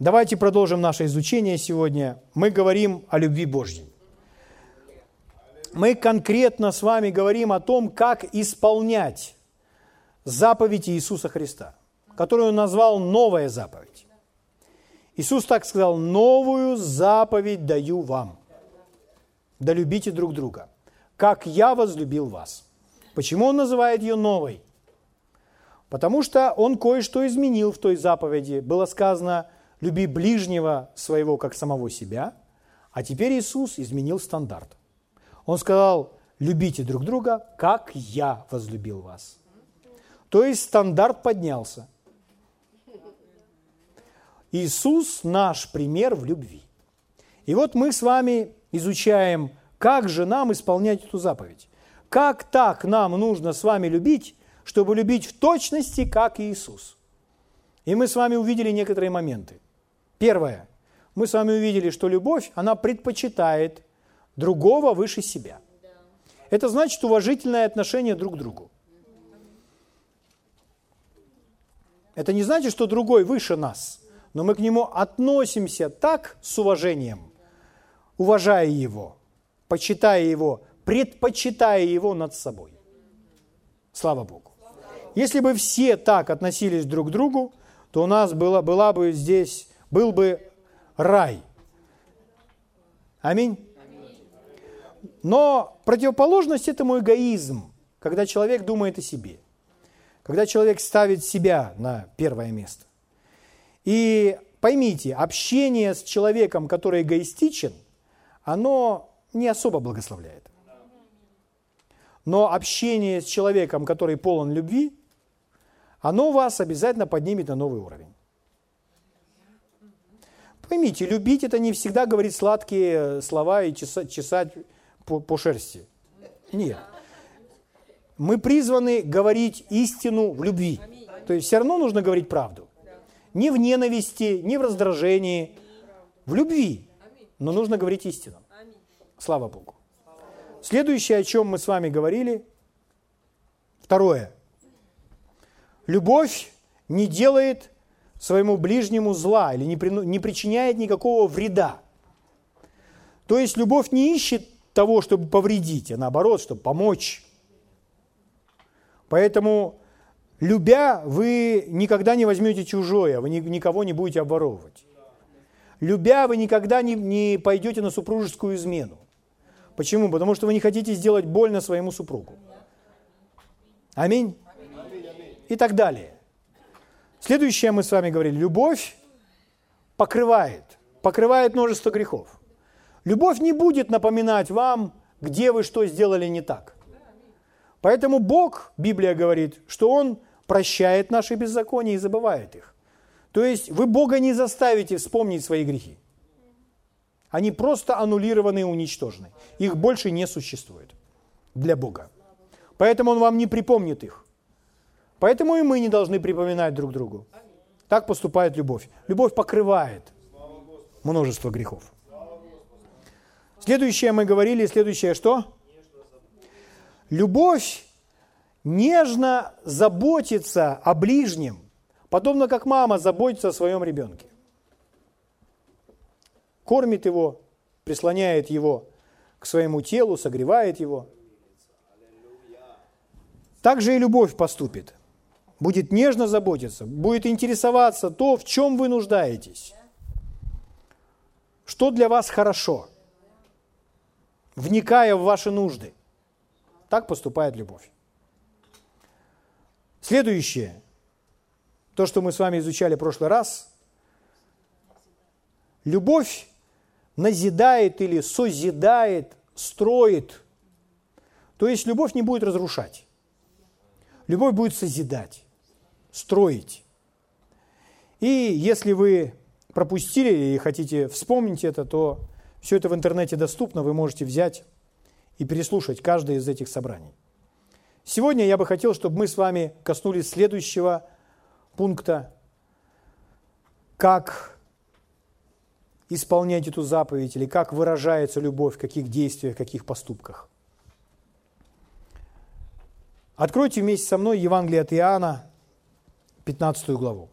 Давайте продолжим наше изучение сегодня. Мы говорим о любви Божьей. Мы конкретно с вами говорим о том, как исполнять заповедь Иисуса Христа, которую он назвал «новая заповедь». Иисус так сказал, «Новую заповедь даю вам, да любите друг друга, как я возлюбил вас». Почему он называет ее новой? Потому что он кое-что изменил в той заповеди. Было сказано, люби ближнего своего, как самого себя, а теперь Иисус изменил стандарт. Он сказал, любите друг друга, как я возлюбил вас. То есть стандарт поднялся. Иисус наш пример в любви. И вот мы с вами изучаем, как же нам исполнять эту заповедь. Как так нам нужно с вами любить, чтобы любить в точности, как Иисус. И мы с вами увидели некоторые моменты. Первое. Мы с вами увидели, что любовь, она предпочитает другого выше себя. Это значит уважительное отношение друг к другу. Это не значит, что другой выше нас, но мы к нему относимся так с уважением, уважая его, почитая его, предпочитая его над собой. Слава Богу. Если бы все так относились друг к другу, то у нас была, была бы здесь, был бы рай. Аминь. Но противоположность этому эгоизм, когда человек думает о себе, когда человек ставит себя на первое место. И поймите, общение с человеком, который эгоистичен, оно не особо благословляет. Но общение с человеком, который полон любви, оно вас обязательно поднимет на новый уровень. Поймите, любить это не всегда говорить сладкие слова и чесать, чесать по, по шерсти. Нет. Мы призваны говорить истину в любви. То есть все равно нужно говорить правду. Не в ненависти, не в раздражении, в любви. Но нужно говорить истину. Слава Богу. Следующее, о чем мы с вами говорили, второе. Любовь не делает своему ближнему зла или не, при, не причиняет никакого вреда. То есть любовь не ищет того, чтобы повредить, а наоборот, чтобы помочь. Поэтому, любя, вы никогда не возьмете чужое, вы никого не будете обворовывать. Любя, вы никогда не, не пойдете на супружескую измену. Почему? Потому что вы не хотите сделать больно своему супругу. Аминь. И так далее. Следующее мы с вами говорили. Любовь покрывает, покрывает множество грехов. Любовь не будет напоминать вам, где вы что сделали не так. Поэтому Бог, Библия говорит, что Он прощает наши беззакония и забывает их. То есть вы Бога не заставите вспомнить свои грехи. Они просто аннулированы и уничтожены. Их больше не существует для Бога. Поэтому Он вам не припомнит их. Поэтому и мы не должны припоминать друг другу. Так поступает любовь. Любовь покрывает множество грехов. Следующее мы говорили, следующее что? Любовь нежно заботится о ближнем, подобно как мама заботится о своем ребенке. Кормит его, прислоняет его к своему телу, согревает его. Так же и любовь поступит будет нежно заботиться, будет интересоваться то, в чем вы нуждаетесь, что для вас хорошо, вникая в ваши нужды. Так поступает любовь. Следующее, то, что мы с вами изучали в прошлый раз, любовь назидает или созидает, строит. То есть любовь не будет разрушать. Любовь будет созидать строить. И если вы пропустили и хотите вспомнить это, то все это в интернете доступно, вы можете взять и переслушать каждое из этих собраний. Сегодня я бы хотел, чтобы мы с вами коснулись следующего пункта, как исполнять эту заповедь или как выражается любовь, в каких действиях, в каких поступках. Откройте вместе со мной Евангелие от Иоанна, 15 главу.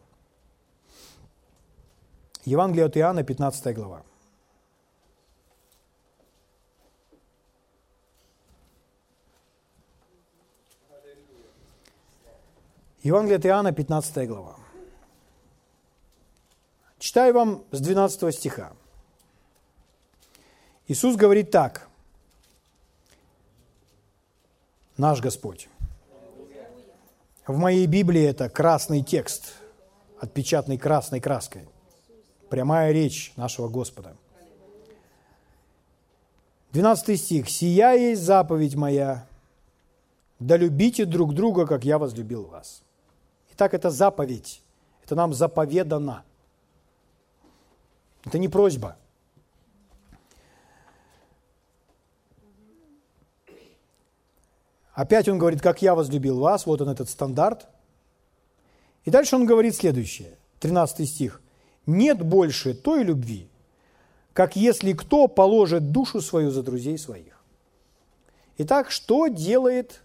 Евангелие от Иоанна, 15 глава. Евангелие от Иоанна, 15 глава. Читаю вам с 12 стиха. Иисус говорит так, наш Господь. В моей Библии это красный текст, отпечатанный красной краской. Прямая речь нашего Господа. 12 стих. «Сия есть заповедь моя, да любите друг друга, как я возлюбил вас». Итак, это заповедь. Это нам заповедано. Это не просьба. Опять он говорит, как я возлюбил вас, вот он этот стандарт. И дальше он говорит следующее, 13 стих. Нет больше той любви, как если кто положит душу свою за друзей своих. Итак, что делает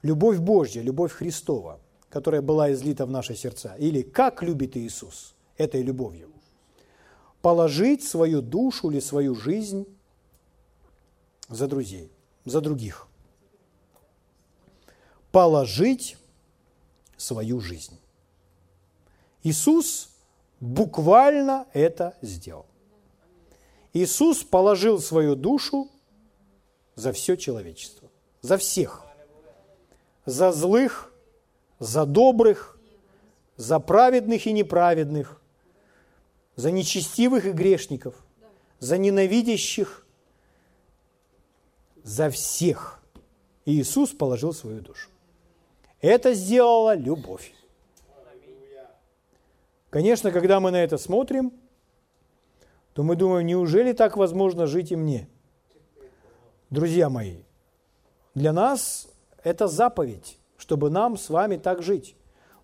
любовь Божья, любовь Христова – которая была излита в наши сердца, или как любит Иисус этой любовью. Положить свою душу или свою жизнь за друзей, за других. Положить свою жизнь. Иисус буквально это сделал. Иисус положил свою душу за все человечество, за всех, за злых, за добрых, за праведных и неправедных, за нечестивых и грешников, за ненавидящих, за всех. Иисус положил свою душу. Это сделала любовь. Конечно, когда мы на это смотрим, то мы думаем, неужели так возможно жить и мне? Друзья мои, для нас это заповедь чтобы нам с вами так жить.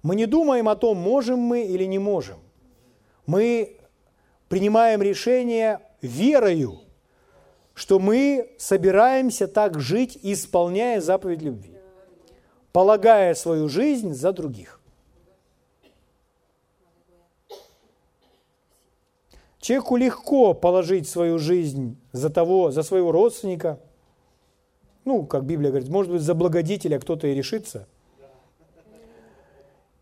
Мы не думаем о том, можем мы или не можем. Мы принимаем решение верою, что мы собираемся так жить, исполняя заповедь любви, полагая свою жизнь за других. Человеку легко положить свою жизнь за того, за своего родственника, ну, как Библия говорит, может быть, за благодетеля кто-то и решится.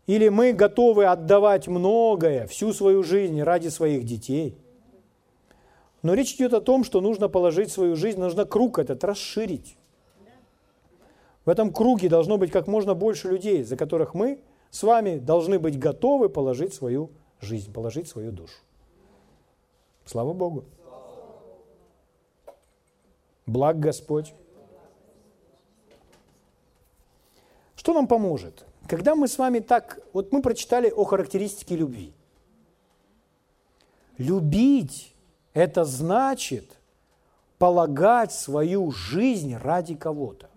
Или мы готовы отдавать многое, всю свою жизнь ради своих детей. Но речь идет о том, что нужно положить свою жизнь, нужно круг этот расширить. В этом круге должно быть как можно больше людей, за которых мы с вами должны быть готовы положить свою жизнь, положить свою душу. Слава Богу. Благ Господь. Что нам поможет? Когда мы с вами так, вот мы прочитали о характеристике любви. Любить – это значит полагать свою жизнь ради кого-то.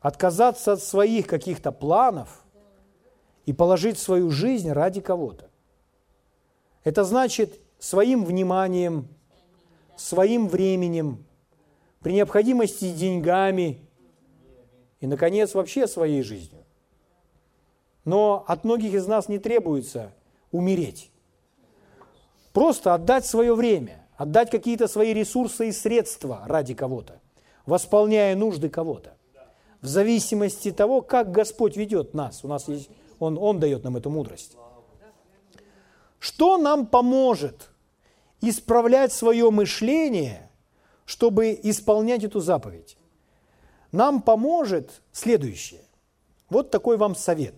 Отказаться от своих каких-то планов и положить свою жизнь ради кого-то. Это значит своим вниманием, своим временем, при необходимости деньгами – и, наконец, вообще своей жизнью. Но от многих из нас не требуется умереть. Просто отдать свое время, отдать какие-то свои ресурсы и средства ради кого-то, восполняя нужды кого-то. В зависимости того, как Господь ведет нас. У нас есть, Он, Он дает нам эту мудрость. Что нам поможет исправлять свое мышление, чтобы исполнять эту заповедь? нам поможет следующее. Вот такой вам совет.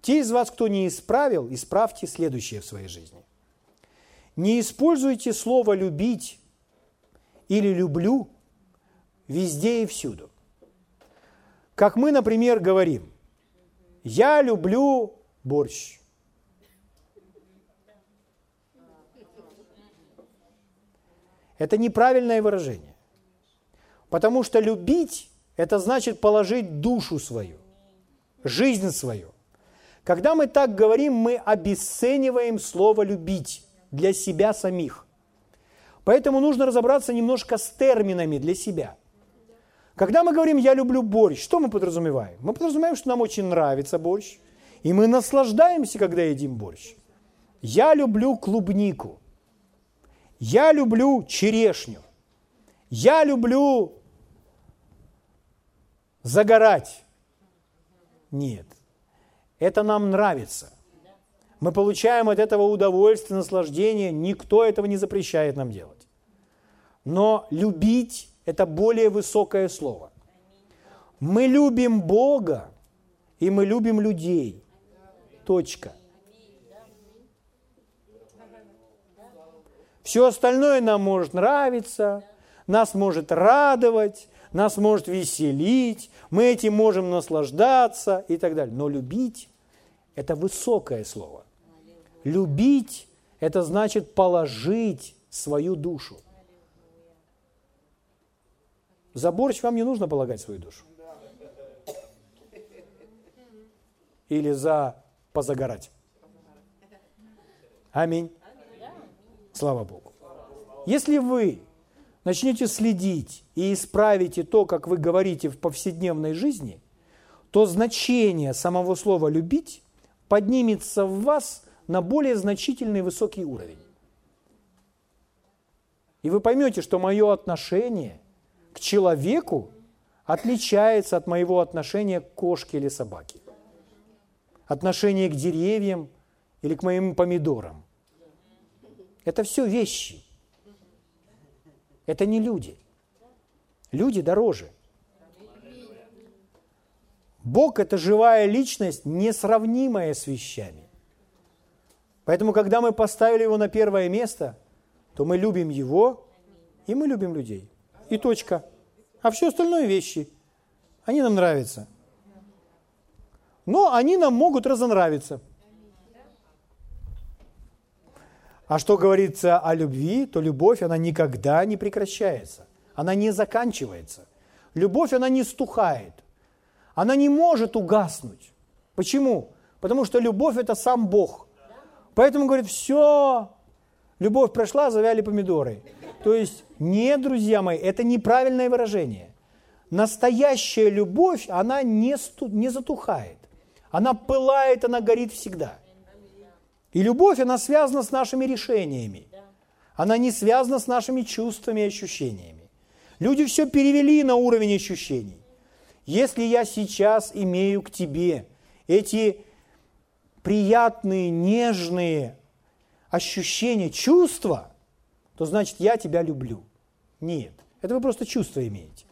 Те из вас, кто не исправил, исправьте следующее в своей жизни. Не используйте слово «любить» или «люблю» везде и всюду. Как мы, например, говорим, «Я люблю борщ». Это неправильное выражение. Потому что любить – это значит положить душу свою, жизнь свою. Когда мы так говорим, мы обесцениваем слово «любить» для себя самих. Поэтому нужно разобраться немножко с терминами для себя. Когда мы говорим «я люблю борщ», что мы подразумеваем? Мы подразумеваем, что нам очень нравится борщ, и мы наслаждаемся, когда едим борщ. Я люблю клубнику. Я люблю черешню. Я люблю загорать. Нет. Это нам нравится. Мы получаем от этого удовольствие, наслаждение. Никто этого не запрещает нам делать. Но любить – это более высокое слово. Мы любим Бога, и мы любим людей. Точка. Все остальное нам может нравиться, нас может радовать, нас может веселить, мы этим можем наслаждаться и так далее. Но любить – это высокое слово. Любить – это значит положить свою душу. За борщ вам не нужно полагать свою душу. Или за позагорать. Аминь. Слава Богу. Если вы начнете следить и исправите то, как вы говорите в повседневной жизни, то значение самого слова «любить» поднимется в вас на более значительный высокий уровень. И вы поймете, что мое отношение к человеку отличается от моего отношения к кошке или собаке. Отношение к деревьям или к моим помидорам. Это все вещи. Это не люди. Люди дороже. Бог – это живая личность, несравнимая с вещами. Поэтому, когда мы поставили Его на первое место, то мы любим Его, и мы любим людей. И точка. А все остальное вещи. Они нам нравятся. Но они нам могут разонравиться – А что говорится о любви, то любовь, она никогда не прекращается. Она не заканчивается. Любовь, она не стухает. Она не может угаснуть. Почему? Потому что любовь – это сам Бог. Поэтому, говорит, все, любовь прошла, завяли помидоры. То есть, нет, друзья мои, это неправильное выражение. Настоящая любовь, она не, сту, не затухает. Она пылает, она горит всегда – и любовь, она связана с нашими решениями. Она не связана с нашими чувствами и ощущениями. Люди все перевели на уровень ощущений. Если я сейчас имею к тебе эти приятные, нежные ощущения, чувства, то значит я тебя люблю. Нет, это вы просто чувства имеете.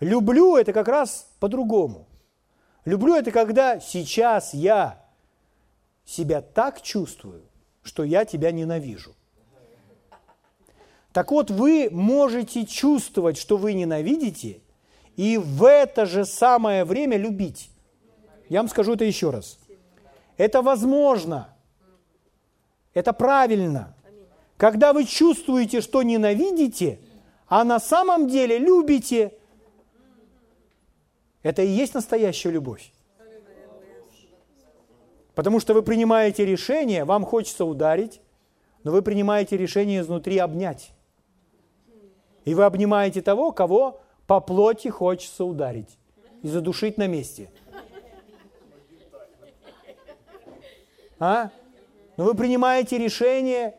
Люблю это как раз по-другому. Люблю это когда сейчас я себя так чувствую, что я тебя ненавижу. Так вот, вы можете чувствовать, что вы ненавидите, и в это же самое время любить. Я вам скажу это еще раз. Это возможно. Это правильно. Когда вы чувствуете, что ненавидите, а на самом деле любите, это и есть настоящая любовь. Потому что вы принимаете решение, вам хочется ударить, но вы принимаете решение изнутри обнять. И вы обнимаете того, кого по плоти хочется ударить и задушить на месте. А? Но вы принимаете решение,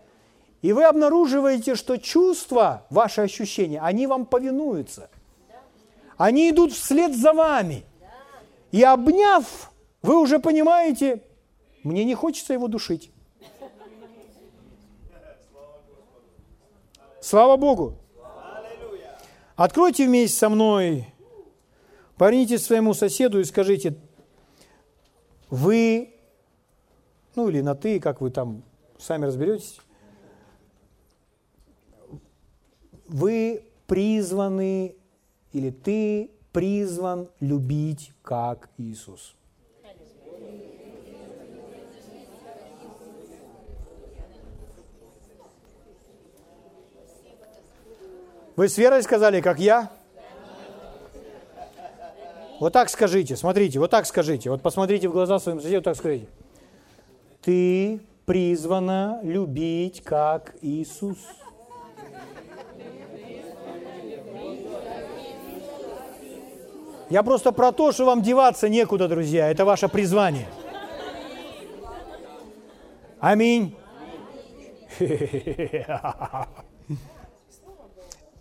и вы обнаруживаете, что чувства, ваши ощущения, они вам повинуются. Они идут вслед за вами. И обняв, вы уже понимаете, мне не хочется его душить. Слава Богу! Откройте вместе со мной, повернитесь своему соседу и скажите, вы, ну или на ты, как вы там сами разберетесь, вы призваны, или ты призван любить как Иисус. Вы с верой сказали, как я? Вот так скажите, смотрите, вот так скажите. Вот посмотрите в глаза своим соседям, вот так скажите. Ты призвана любить, как Иисус. Я просто про то, что вам деваться некуда, друзья. Это ваше призвание. Аминь. 1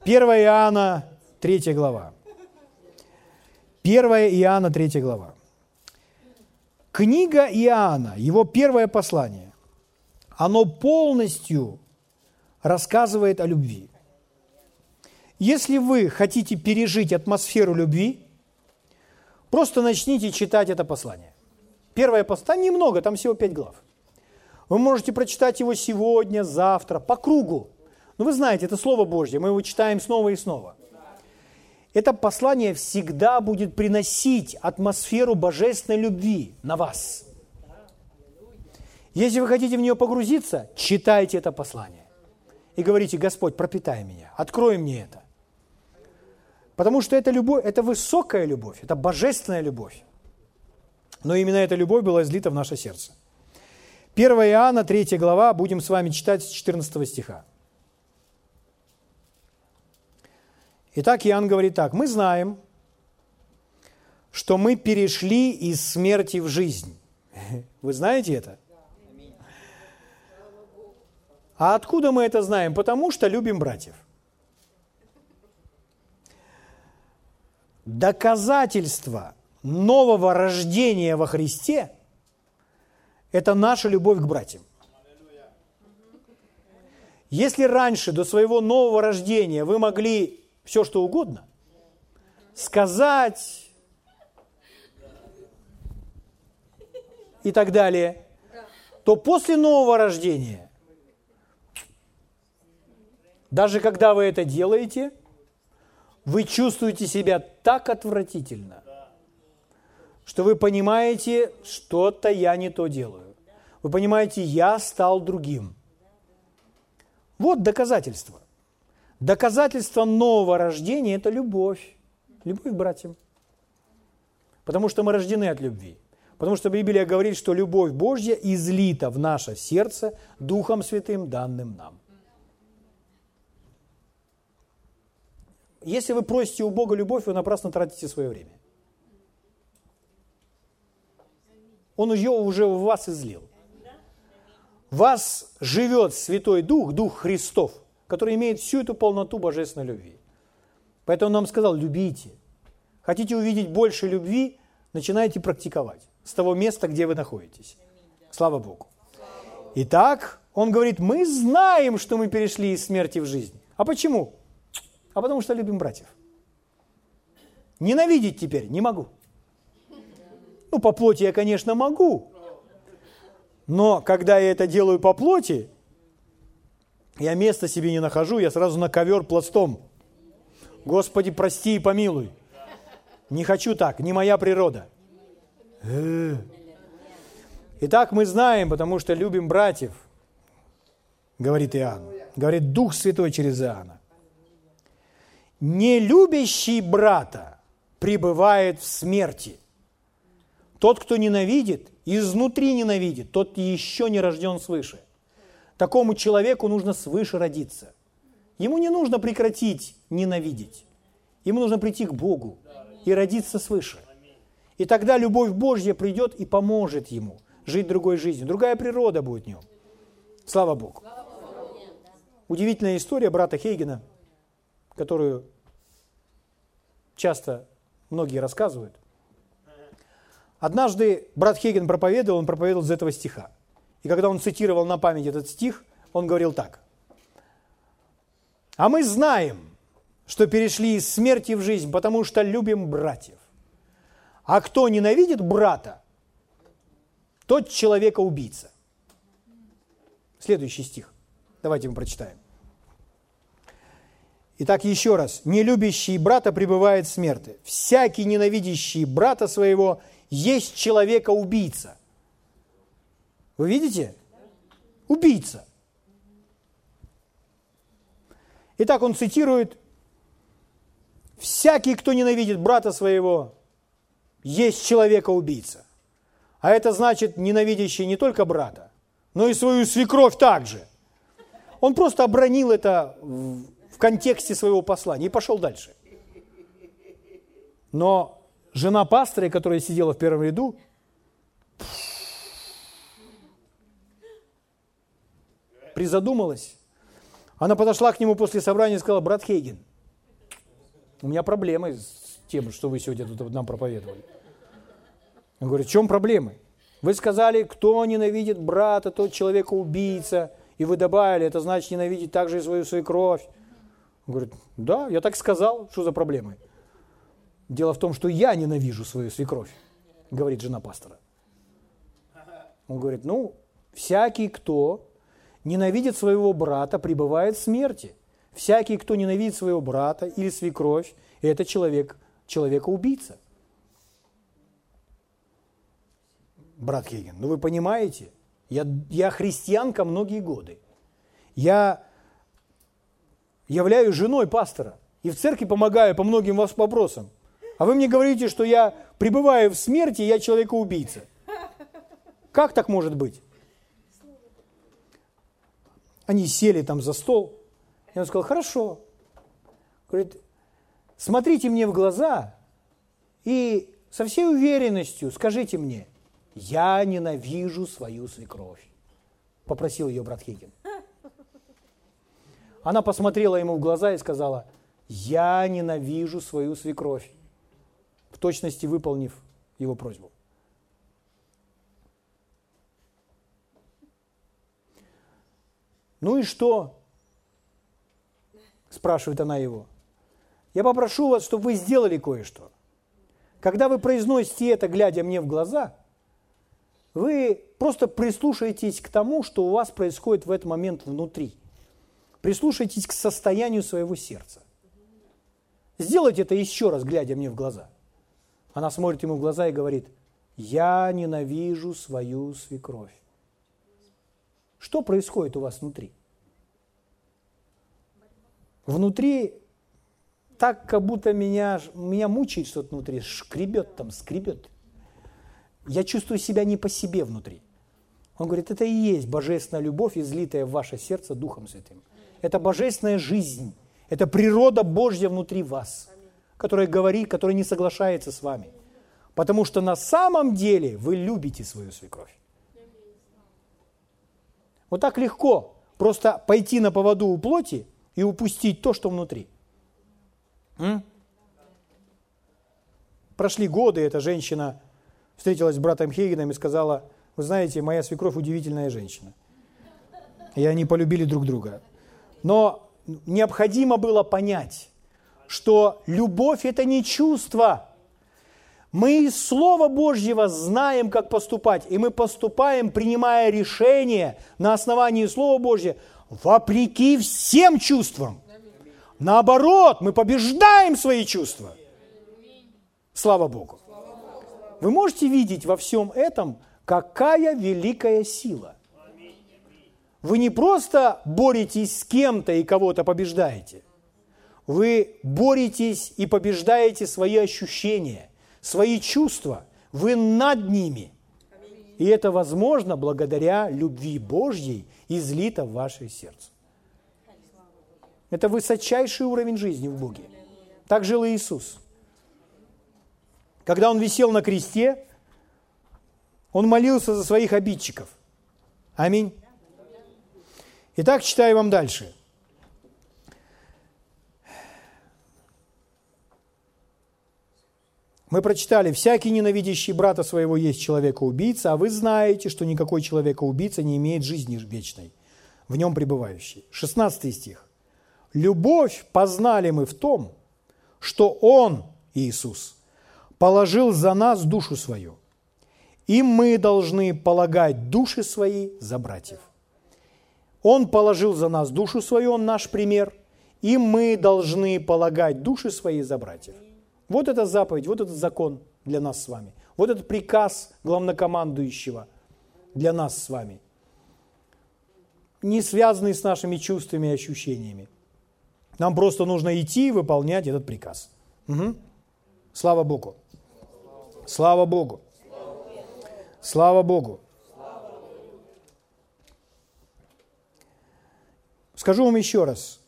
Иоанна, 3 глава. 1 Иоанна, 3 глава. Книга Иоанна, его первое послание, оно полностью рассказывает о любви. Если вы хотите пережить атмосферу любви, просто начните читать это послание. Первое послание, немного, там всего пять глав. Вы можете прочитать его сегодня, завтра, по кругу. Но вы знаете, это Слово Божье, мы его читаем снова и снова. Это послание всегда будет приносить атмосферу божественной любви на вас. Если вы хотите в нее погрузиться, читайте это послание. И говорите, Господь, пропитай меня, открой мне это. Потому что это любовь, это высокая любовь, это божественная любовь. Но именно эта любовь была излита в наше сердце. 1 Иоанна, 3 глава, будем с вами читать с 14 стиха. Итак, Иоанн говорит так, мы знаем, что мы перешли из смерти в жизнь. Вы знаете это? А откуда мы это знаем? Потому что любим братьев. Доказательство нового рождения во Христе – это наша любовь к братьям. Если раньше, до своего нового рождения, вы могли все, что угодно, сказать и так далее, то после нового рождения, даже когда вы это делаете, вы чувствуете себя так отвратительно, что вы понимаете, что-то я не то делаю. Вы понимаете, я стал другим. Вот доказательство. Доказательство нового рождения – это любовь. Любовь к братьям. Потому что мы рождены от любви. Потому что Библия говорит, что любовь Божья излита в наше сердце Духом Святым, данным нам. Если вы просите у Бога любовь, вы напрасно тратите свое время. Он ее уже в вас излил вас живет Святой Дух, Дух Христов, который имеет всю эту полноту божественной любви. Поэтому он нам сказал, любите. Хотите увидеть больше любви, начинайте практиковать с того места, где вы находитесь. Слава Богу. Итак, он говорит, мы знаем, что мы перешли из смерти в жизнь. А почему? А потому что любим братьев. Ненавидеть теперь не могу. Ну, по плоти я, конечно, могу, но когда я это делаю по плоти, я места себе не нахожу, я сразу на ковер пластом. Господи, прости и помилуй. Не хочу так, не моя природа. Э. Итак, мы знаем, потому что любим братьев, говорит Иоанн. Говорит Дух Святой через Иоанна. Не любящий брата пребывает в смерти. Тот, кто ненавидит, изнутри ненавидит, тот еще не рожден свыше. Такому человеку нужно свыше родиться. Ему не нужно прекратить ненавидеть. Ему нужно прийти к Богу и родиться свыше. И тогда любовь Божья придет и поможет ему жить другой жизнью. Другая природа будет в нем. Слава Богу. Удивительная история брата Хейгена, которую часто многие рассказывают. Однажды брат Хейген проповедовал, он проповедовал из этого стиха. И когда он цитировал на память этот стих, он говорил так. «А мы знаем, что перешли из смерти в жизнь, потому что любим братьев. А кто ненавидит брата, тот человека-убийца». Следующий стих. Давайте мы прочитаем. Итак, еще раз. «Не любящий брата пребывает в смерти. Всякий ненавидящий брата своего – есть человека-убийца. Вы видите? Убийца. Итак, он цитирует, «Всякий, кто ненавидит брата своего, есть человека-убийца». А это значит ненавидящий не только брата, но и свою свекровь также. Он просто обронил это в контексте своего послания и пошел дальше. Но жена пастора, которая сидела в первом ряду, призадумалась. Она подошла к нему после собрания и сказала, брат Хейген, у меня проблемы с тем, что вы сегодня тут нам проповедовали. Он говорит, в чем проблемы? Вы сказали, кто ненавидит брата, тот человека убийца, и вы добавили, это значит ненавидеть также и свою свекровь. Говорит, да, я так сказал, что за проблемы? Дело в том, что я ненавижу свою свекровь, говорит жена пастора. Он говорит, ну, всякий, кто ненавидит своего брата, пребывает в смерти. Всякий, кто ненавидит своего брата или свекровь, это человек, человека-убийца. Брат Хейген, ну вы понимаете, я, я христианка многие годы. Я являюсь женой пастора и в церкви помогаю по многим вопросам. А вы мне говорите, что я пребываю в смерти, я человека-убийца. Как так может быть? Они сели там за стол. И он сказал, хорошо. Говорит, смотрите мне в глаза и со всей уверенностью скажите мне, я ненавижу свою свекровь. Попросил ее брат Хейген. Она посмотрела ему в глаза и сказала, я ненавижу свою свекровь, в точности выполнив его просьбу. Ну и что? Спрашивает она его. Я попрошу вас, чтобы вы сделали кое-что. Когда вы произносите это, глядя мне в глаза, вы просто прислушаетесь к тому, что у вас происходит в этот момент внутри. Прислушайтесь к состоянию своего сердца. Сделайте это еще раз, глядя мне в глаза. Она смотрит ему в глаза и говорит, я ненавижу свою свекровь. Что происходит у вас внутри? Внутри так, как будто меня, меня мучает что-то внутри, шкребет там, скребет. Я чувствую себя не по себе внутри. Он говорит, это и есть божественная любовь, излитая в ваше сердце Духом Святым. Это божественная жизнь, это природа Божья внутри вас, которая говорит, которая не соглашается с вами. Потому что на самом деле вы любите свою свекровь. Вот так легко просто пойти на поводу у плоти и упустить то, что внутри. М? Прошли годы, эта женщина встретилась с братом Хейгеном и сказала, вы знаете, моя свекровь удивительная женщина. И они полюбили друг друга. Но необходимо было понять, что любовь – это не чувство – мы из Слова Божьего знаем, как поступать, и мы поступаем, принимая решение на основании Слова Божьего, вопреки всем чувствам. Наоборот, мы побеждаем свои чувства. Слава Богу. Вы можете видеть во всем этом, какая великая сила. Вы не просто боретесь с кем-то и кого-то побеждаете. Вы боретесь и побеждаете свои ощущения – свои чувства, вы над ними. И это возможно благодаря любви Божьей, излита в ваше сердце. Это высочайший уровень жизни в Боге. Так жил Иисус. Когда Он висел на кресте, Он молился за своих обидчиков. Аминь. Итак, читаю вам дальше. Мы прочитали, всякий ненавидящий брата своего есть человека-убийца, а вы знаете, что никакой человека-убийца не имеет жизни вечной, в нем пребывающей. 16 стих. Любовь познали мы в том, что Он, Иисус, положил за нас душу свою, и мы должны полагать души свои за братьев. Он положил за нас душу свою, Он наш пример, и мы должны полагать души свои за братьев. Вот эта заповедь, вот этот закон для нас с вами. Вот этот приказ главнокомандующего для нас с вами. Не связанный с нашими чувствами и ощущениями. Нам просто нужно идти и выполнять этот приказ. Угу. Слава Богу. Слава Богу. Слава Богу. Скажу вам еще раз.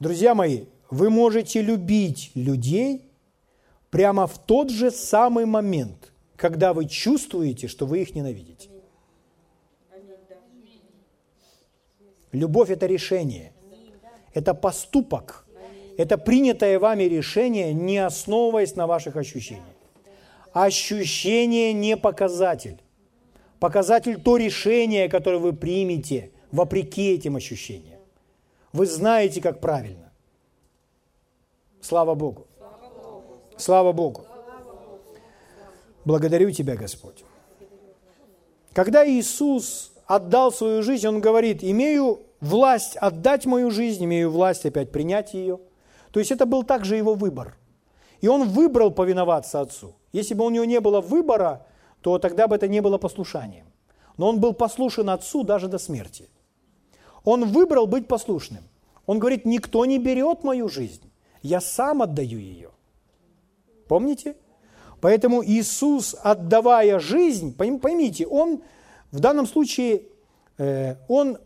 Друзья мои, вы можете любить людей прямо в тот же самый момент, когда вы чувствуете, что вы их ненавидите. Любовь – это решение, это поступок, это принятое вами решение, не основываясь на ваших ощущениях. Ощущение не показатель. Показатель то решение, которое вы примете вопреки этим ощущениям. Вы знаете, как правильно. Слава Богу. Слава Богу. Благодарю Тебя, Господь. Когда Иисус отдал свою жизнь, Он говорит, имею власть отдать мою жизнь, имею власть опять принять ее. То есть это был также его выбор. И он выбрал повиноваться Отцу. Если бы у него не было выбора, то тогда бы это не было послушанием. Но он был послушен Отцу даже до смерти. Он выбрал быть послушным. Он говорит, никто не берет мою жизнь, я сам отдаю ее. Помните? Поэтому Иисус, отдавая жизнь, поймите, Он в данном случае, э, Он,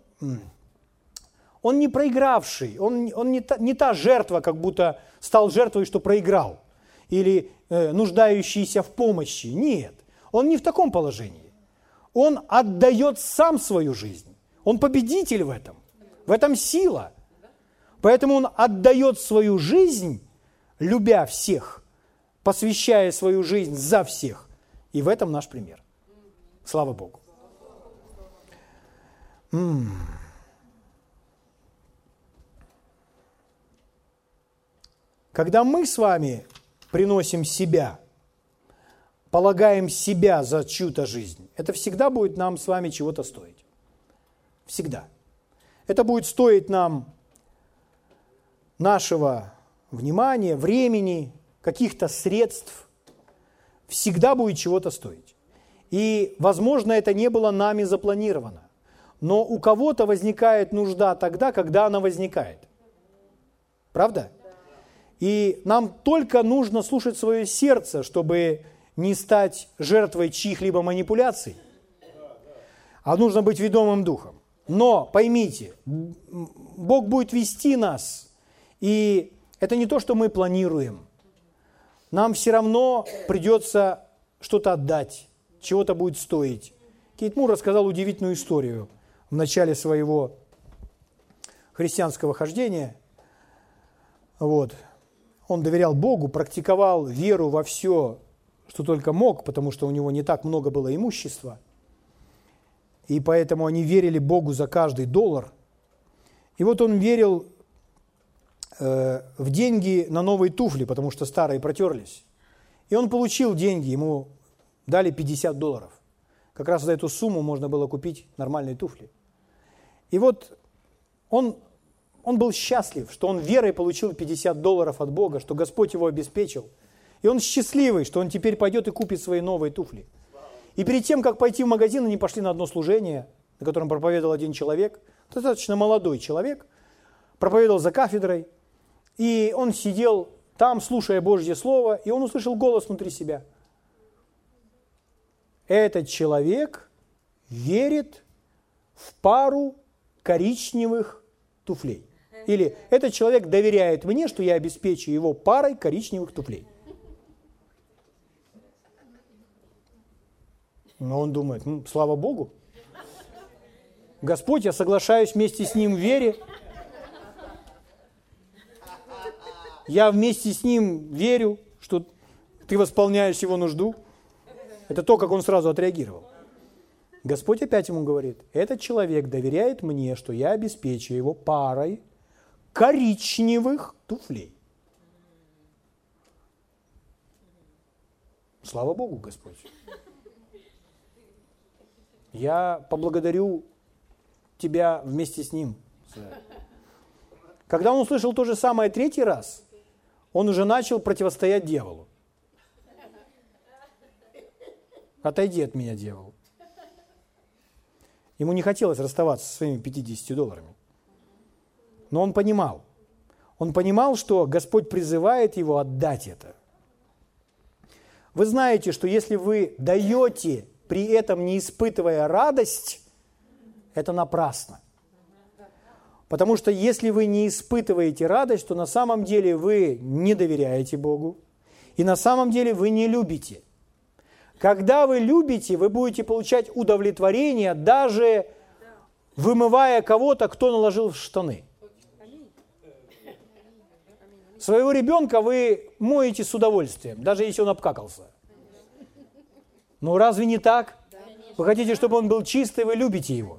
он не проигравший, Он, он не, та, не та жертва, как будто стал жертвой, что проиграл, или э, нуждающийся в помощи. Нет, Он не в таком положении. Он отдает сам свою жизнь. Он победитель в этом. В этом сила. Поэтому он отдает свою жизнь, любя всех – посвящая свою жизнь за всех. И в этом наш пример. Слава Богу. Когда мы с вами приносим себя, полагаем себя за чью-то жизнь, это всегда будет нам с вами чего-то стоить. Всегда. Это будет стоить нам нашего внимания, времени, каких-то средств, всегда будет чего-то стоить. И, возможно, это не было нами запланировано. Но у кого-то возникает нужда тогда, когда она возникает. Правда? И нам только нужно слушать свое сердце, чтобы не стать жертвой чьих-либо манипуляций, а нужно быть ведомым духом. Но поймите, Бог будет вести нас, и это не то, что мы планируем нам все равно придется что-то отдать, чего-то будет стоить. Кейт Мур рассказал удивительную историю в начале своего христианского хождения. Вот. Он доверял Богу, практиковал веру во все, что только мог, потому что у него не так много было имущества. И поэтому они верили Богу за каждый доллар. И вот он верил Э, в деньги на новые туфли, потому что старые протерлись. И он получил деньги, ему дали 50 долларов. Как раз за эту сумму можно было купить нормальные туфли. И вот он, он был счастлив, что он верой получил 50 долларов от Бога, что Господь его обеспечил. И он счастливый, что он теперь пойдет и купит свои новые туфли. И перед тем, как пойти в магазин, они пошли на одно служение, на котором проповедовал один человек, достаточно молодой человек, проповедовал за кафедрой, и он сидел там, слушая Божье Слово, и он услышал голос внутри себя. Этот человек верит в пару коричневых туфлей. Или этот человек доверяет мне, что я обеспечу его парой коричневых туфлей. Но он думает, ну, слава Богу, Господь, я соглашаюсь вместе с ним в вере, я вместе с ним верю, что ты восполняешь его нужду. Это то, как он сразу отреагировал. Господь опять ему говорит, этот человек доверяет мне, что я обеспечу его парой коричневых туфлей. Слава Богу, Господь. Я поблагодарю тебя вместе с ним. Когда он услышал то же самое третий раз, он уже начал противостоять дьяволу. Отойди от меня, дьявол. Ему не хотелось расставаться со своими 50 долларами. Но он понимал. Он понимал, что Господь призывает его отдать это. Вы знаете, что если вы даете, при этом не испытывая радость, это напрасно. Потому что если вы не испытываете радость, то на самом деле вы не доверяете Богу. И на самом деле вы не любите. Когда вы любите, вы будете получать удовлетворение даже вымывая кого-то, кто наложил в штаны. Своего ребенка вы моете с удовольствием, даже если он обкакался. Ну разве не так? Вы хотите, чтобы он был чистый, вы любите его.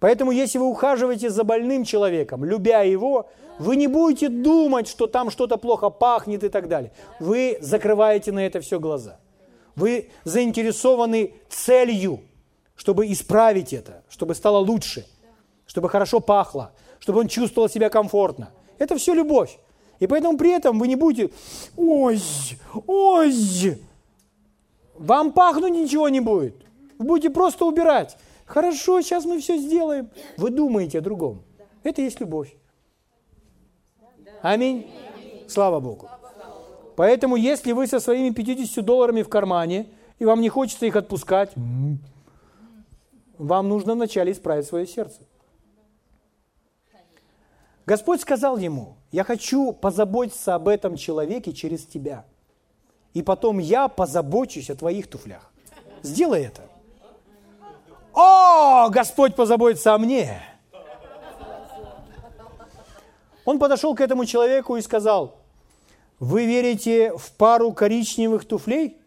Поэтому, если вы ухаживаете за больным человеком, любя его, вы не будете думать, что там что-то плохо пахнет и так далее. Вы закрываете на это все глаза. Вы заинтересованы целью, чтобы исправить это, чтобы стало лучше, чтобы хорошо пахло, чтобы он чувствовал себя комфортно. Это все любовь. И поэтому при этом вы не будете, ой, ой, вам пахнуть ничего не будет. Вы будете просто убирать. Хорошо, сейчас мы все сделаем. Вы думаете о другом. Это есть любовь. Аминь. Слава Богу. Поэтому, если вы со своими 50 долларами в кармане, и вам не хочется их отпускать, вам нужно вначале исправить свое сердце. Господь сказал ему, я хочу позаботиться об этом человеке через тебя. И потом я позабочусь о твоих туфлях. Сделай это. О, Господь позаботится о мне. Он подошел к этому человеку и сказал, вы верите в пару коричневых туфлей?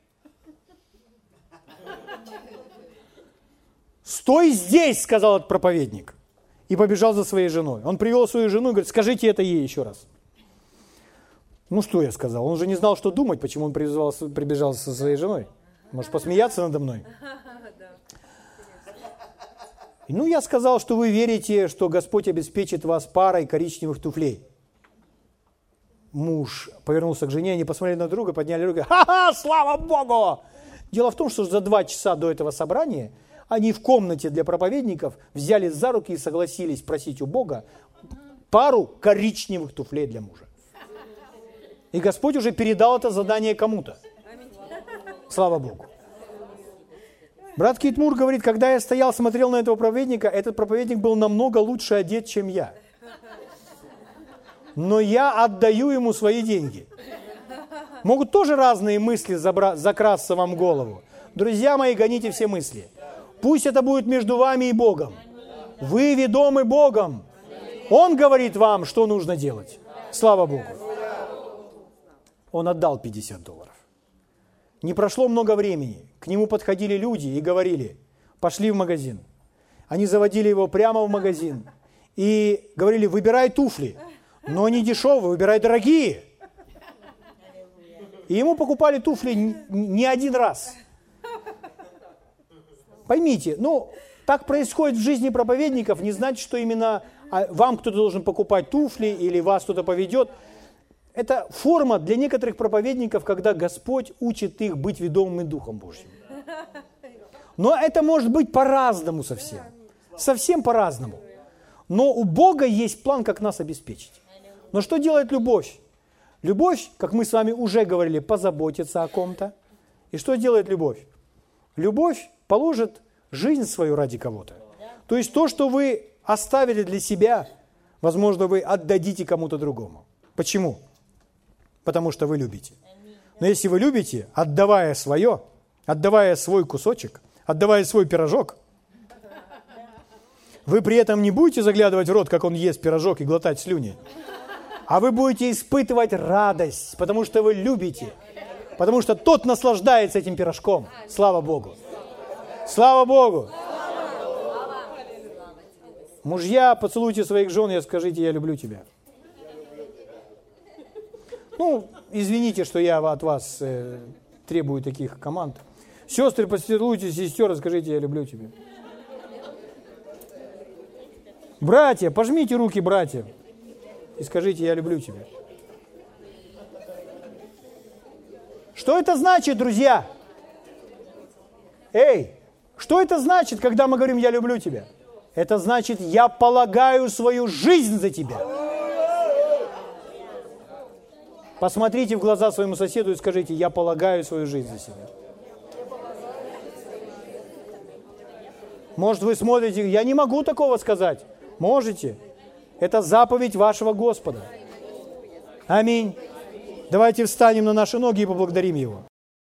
Стой здесь, сказал этот проповедник. И побежал за своей женой. Он привел свою жену и говорит, скажите это ей еще раз. Ну что я сказал? Он уже не знал, что думать, почему он прибежал, прибежал со своей женой. Может посмеяться надо мной? Ну, я сказал, что вы верите, что Господь обеспечит вас парой коричневых туфлей. Муж повернулся к жене, они посмотрели на друга, подняли руки. Ха-ха, слава Богу! Дело в том, что за два часа до этого собрания они в комнате для проповедников взяли за руки и согласились просить у Бога пару коричневых туфлей для мужа. И Господь уже передал это задание кому-то. Слава Богу. Брат Китмур говорит, когда я стоял, смотрел на этого проповедника, этот проповедник был намного лучше одет, чем я. Но я отдаю ему свои деньги. Могут тоже разные мысли забра- закрасться вам в голову. Друзья мои, гоните все мысли. Пусть это будет между вами и Богом. Вы ведомы Богом. Он говорит вам, что нужно делать. Слава Богу. Он отдал 50 долларов. Не прошло много времени. К нему подходили люди и говорили, пошли в магазин. Они заводили его прямо в магазин и говорили, выбирай туфли, но не дешевые, выбирай дорогие. И ему покупали туфли не один раз. Поймите, ну, так происходит в жизни проповедников, не значит, что именно а, вам кто-то должен покупать туфли или вас кто-то поведет. Это форма для некоторых проповедников, когда Господь учит их быть ведомым Духом Божьим. Но это может быть по-разному совсем. Совсем по-разному. Но у Бога есть план, как нас обеспечить. Но что делает любовь? Любовь, как мы с вами уже говорили, позаботится о ком-то. И что делает любовь? Любовь положит жизнь свою ради кого-то. То есть то, что вы оставили для себя, возможно, вы отдадите кому-то другому. Почему? Потому что вы любите. Но если вы любите, отдавая свое, отдавая свой кусочек, отдавая свой пирожок, вы при этом не будете заглядывать в рот, как он ест пирожок и глотать слюни, а вы будете испытывать радость, потому что вы любите, потому что тот наслаждается этим пирожком. Слава Богу! Слава Богу! Мужья, поцелуйте своих жен и скажите, я люблю тебя. Ну, извините, что я от вас э, требую таких команд. Сестры, поцелуйте сестер, скажите, я люблю тебя. Братья, пожмите руки, братья, и скажите, я люблю тебя. Что это значит, друзья? Эй, что это значит, когда мы говорим «я люблю тебя»? Это значит, я полагаю свою жизнь за тебя. Посмотрите в глаза своему соседу и скажите, я полагаю свою жизнь за себя. Может, вы смотрите, я не могу такого сказать. Можете. Это заповедь вашего Господа. Аминь. Давайте встанем на наши ноги и поблагодарим Его.